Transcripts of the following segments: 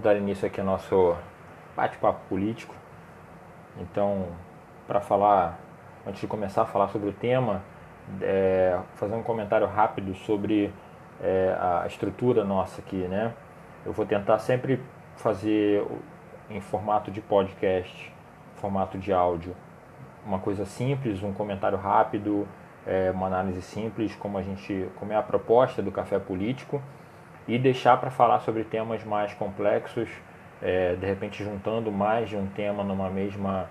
Vamos dar início aqui ao nosso bate-papo político. Então, para falar, antes de começar a falar sobre o tema, é, fazer um comentário rápido sobre é, a estrutura nossa aqui, né? Eu vou tentar sempre fazer em formato de podcast, formato de áudio, uma coisa simples, um comentário rápido, é, uma análise simples, como a gente, como é a proposta do café político e deixar para falar sobre temas mais complexos, é, de repente juntando mais de um tema numa mesma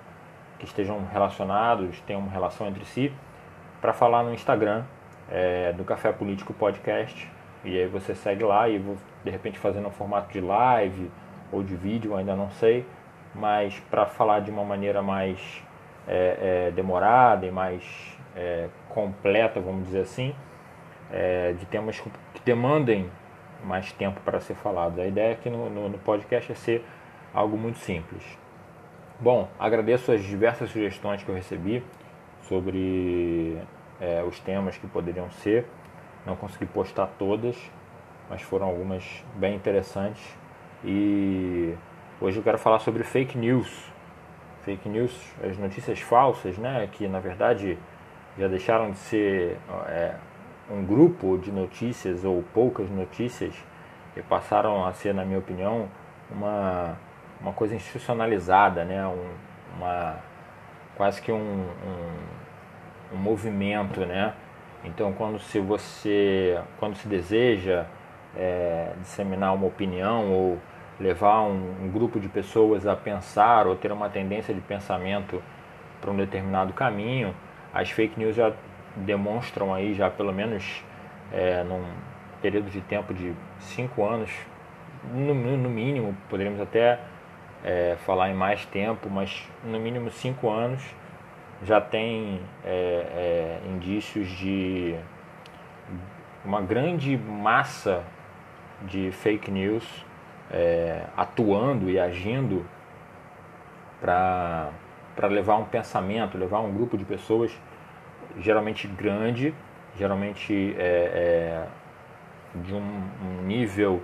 que estejam relacionados, tenham uma relação entre si, para falar no Instagram é, do Café Político Podcast. E aí você segue lá e vou de repente fazendo um formato de live ou de vídeo, ainda não sei, mas para falar de uma maneira mais é, é, demorada e mais é, completa, vamos dizer assim, é, de temas que demandem mais tempo para ser falado. A ideia aqui no, no, no podcast é ser algo muito simples. Bom, agradeço as diversas sugestões que eu recebi sobre é, os temas que poderiam ser. Não consegui postar todas, mas foram algumas bem interessantes. E hoje eu quero falar sobre fake news. Fake news, as notícias falsas, né? Que na verdade já deixaram de ser é, um grupo de notícias ou poucas notícias passaram a ser, na minha opinião, uma, uma coisa institucionalizada, né? Um, uma, quase que um, um, um movimento, né? Então, quando se você, quando se deseja é, disseminar uma opinião ou levar um, um, grupo de pessoas a pensar ou ter uma tendência de pensamento para um determinado caminho, as fake news já demonstram aí já pelo menos é, num período de tempo de cinco anos, no, no mínimo, poderíamos até é, falar em mais tempo, mas no mínimo cinco anos já tem é, é indícios de uma grande massa de fake news é, atuando e agindo para levar um pensamento, levar um grupo de pessoas geralmente grande, geralmente é, é, de um, um, nível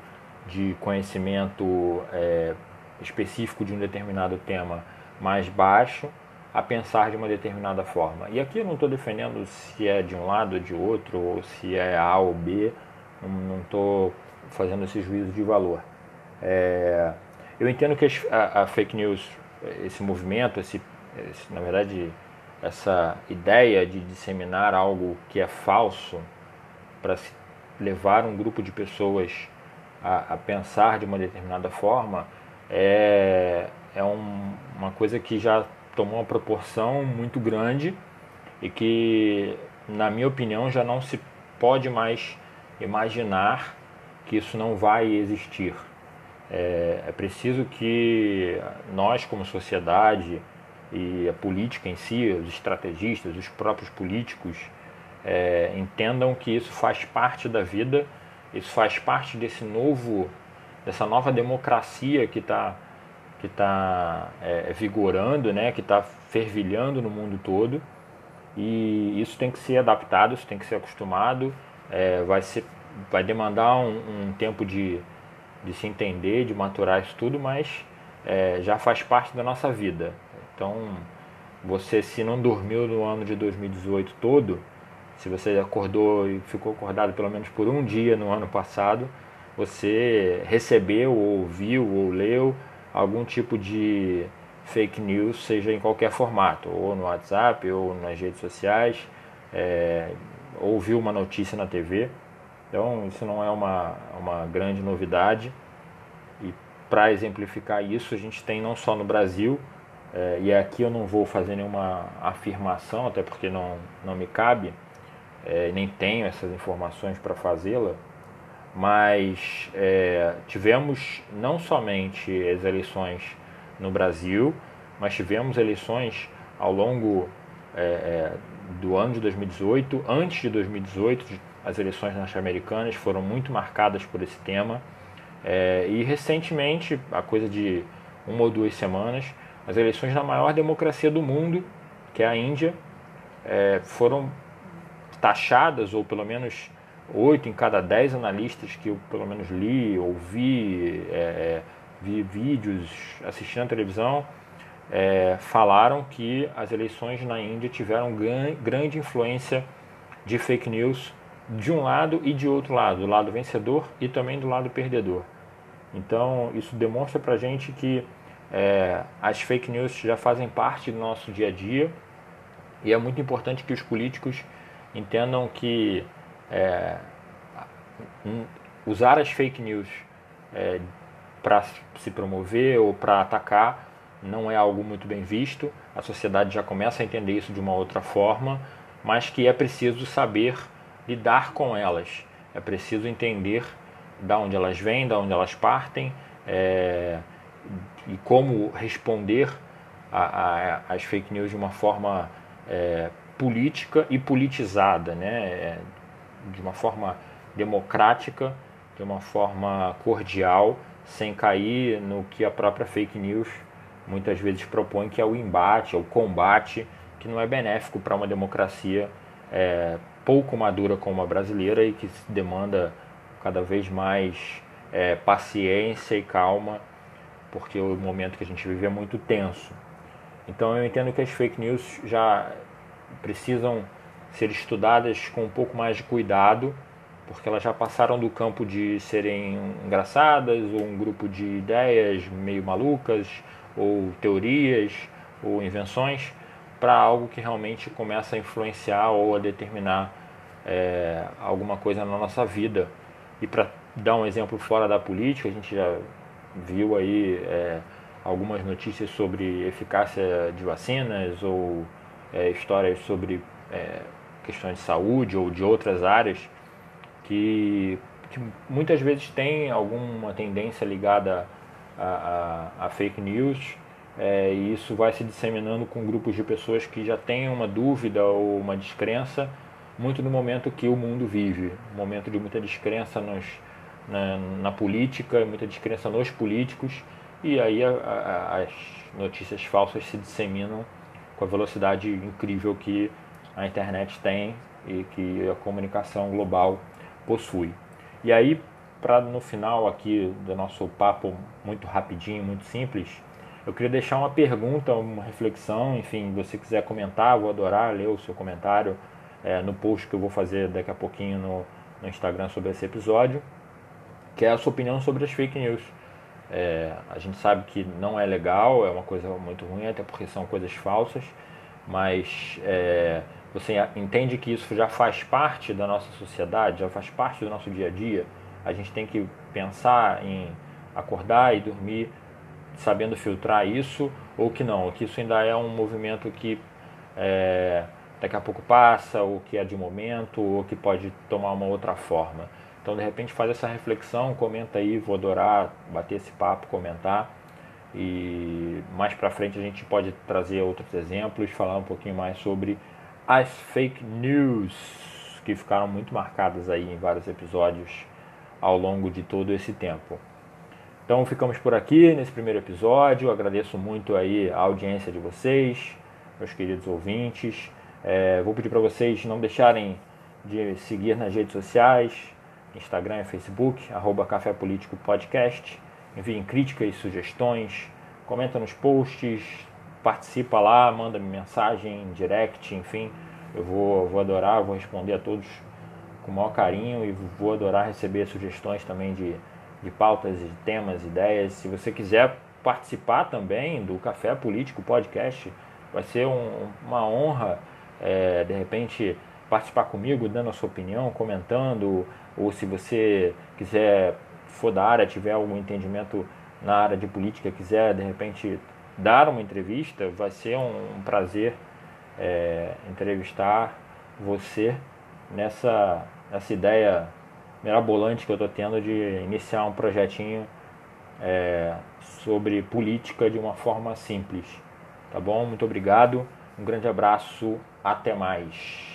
de conhecimento é, específico de um determinado tema mais baixo, a pensar de uma determinada forma. E aqui eu não estou defendendo se é de um lado ou de outro, ou se é A ou B, não estou fazendo esse juízo de valor. É, eu entendo que a, a, fake news, esse movimento, esse, esse na verdade, essa ideia de disseminar algo que é falso para levar um grupo de pessoas a, a, pensar de uma determinada forma é, é um, uma coisa que já tomou uma proporção muito grande e que, na minha opinião, já não se pode mais imaginar que isso não vai existir. É, é preciso que nós, como sociedade, e a política em si, os estrategistas, os próprios políticos, é, entendam que isso faz parte da vida, isso faz parte desse novo, dessa nova democracia que está que tá, é, vigorando, né, que está fervilhando no mundo todo. E isso tem que ser adaptado, isso tem que ser acostumado, é, vai, ser, vai demandar um, um, tempo de, de se entender, de maturar isso tudo, mas é, já faz parte da nossa vida. Então, você se não dormiu no ano de 2018 todo, se você acordou e ficou acordado pelo menos por um dia no ano passado, você recebeu, ou ouviu, ou leu algum tipo de fake news, seja em qualquer formato, ou no WhatsApp, ou nas redes sociais, é, ouviu uma notícia na TV. Então, isso não é uma, uma grande novidade. E para exemplificar isso, a gente tem não só no Brasil, é, e aqui eu não vou fazer nenhuma afirmação, até porque não, não me cabe, é, nem tenho essas informações para fazê-la, mas é, tivemos não somente as eleições no Brasil, mas tivemos eleições ao longo é, é, do ano de 2018. Antes de 2018, as eleições norte-americanas foram muito marcadas por esse tema. É, e recentemente, a coisa de uma ou duas semanas, as eleições na maior democracia do mundo, que é a Índia, é, foram taxadas, ou pelo menos oito em cada dez analistas que eu pelo menos li, ouvi, é, vi vídeos, assistindo a televisão, é, falaram que as eleições na Índia tiveram grande influência de fake news de um lado e de outro lado, do lado vencedor e também do lado perdedor. Então, isso demonstra para gente que é, as fake news já fazem parte do nosso dia a dia e é muito importante que os políticos entendam que é, usar as fake news é, para se promover ou para atacar não é algo muito bem visto. A sociedade já começa a entender isso de uma outra forma, mas que é preciso saber lidar com elas. É preciso entender da onde elas vêm, da onde elas partem é, e como responder às fake news de uma forma é, política e politizada, né? É, de uma forma democrática, de uma forma cordial, sem cair no que a própria fake news muitas vezes propõe, que é o embate, é o combate, que não é benéfico para uma democracia é, pouco madura como a brasileira e que demanda cada vez mais é, paciência e calma, porque o momento que a gente vive é muito tenso. Então eu entendo que as fake news já precisam ser estudadas com um pouco mais de cuidado, porque elas já passaram do campo de serem engraçadas ou um grupo de ideias meio malucas ou teorias ou invenções para algo que realmente começa a influenciar ou a determinar é, alguma coisa na nossa vida. E para dar um exemplo fora da política, a gente já viu aí é, algumas notícias sobre eficácia de vacinas ou é, histórias sobre é, questões de saúde ou de outras áreas que, que muitas vezes tem alguma tendência ligada a, a, a fake news é, e isso vai se disseminando com grupos de pessoas que já têm uma dúvida ou uma descrença muito no momento que o mundo vive, um momento de muita descrença nos, na, na política, muita descrença nos políticos e aí a, a, as notícias falsas se disseminam com a velocidade incrível que a internet tem e que a comunicação global possui. E aí, para no final aqui do nosso papo muito rapidinho, muito simples, eu queria deixar uma pergunta, uma reflexão, enfim, você quiser comentar, vou adorar ler o seu comentário é, no post que eu vou fazer daqui a pouquinho no, no Instagram sobre esse episódio, que é a sua opinião sobre as fake news. É, a gente sabe que não é legal, é uma coisa muito ruim, até porque são coisas falsas, mas é, você entende que isso já faz parte da nossa sociedade, já faz parte do nosso dia a dia. A gente tem que pensar em acordar e dormir sabendo filtrar isso, ou que não, que isso ainda é um movimento que é, daqui a pouco passa, ou que é de momento, ou que pode tomar uma outra forma. Então, de repente, faz essa reflexão, comenta aí, vou adorar bater esse papo, comentar. E mais para frente a gente pode trazer outros exemplos, falar um pouquinho mais sobre as fake news que ficaram muito marcadas aí em vários episódios ao longo de todo esse tempo. Então ficamos por aqui nesse primeiro episódio. Agradeço muito aí a audiência de vocês, meus queridos ouvintes. É, vou pedir para vocês não deixarem de seguir nas redes sociais, Instagram e Facebook, arroba Café Político Podcast. Enviem críticas e sugestões, comenta nos posts, participa lá, manda -me mensagem, direct, enfim. Eu vou, vou adorar, vou responder a todos com o maior carinho e vou adorar receber sugestões também de, de pautas, de temas, ideias. Se você quiser participar também do Café Político Podcast, vai ser um, uma honra, é, de repente, participar comigo, dando a sua opinião, comentando, ou se você quiser, for da área, tiver algum entendimento na área de política, quiser de repente dar uma entrevista, vai ser um, prazer é, entrevistar você nessa, nessa ideia mirabolante que eu estou tendo de iniciar um projetinho é, sobre política de uma forma simples. Tá bom? Muito obrigado, um grande abraço, até mais.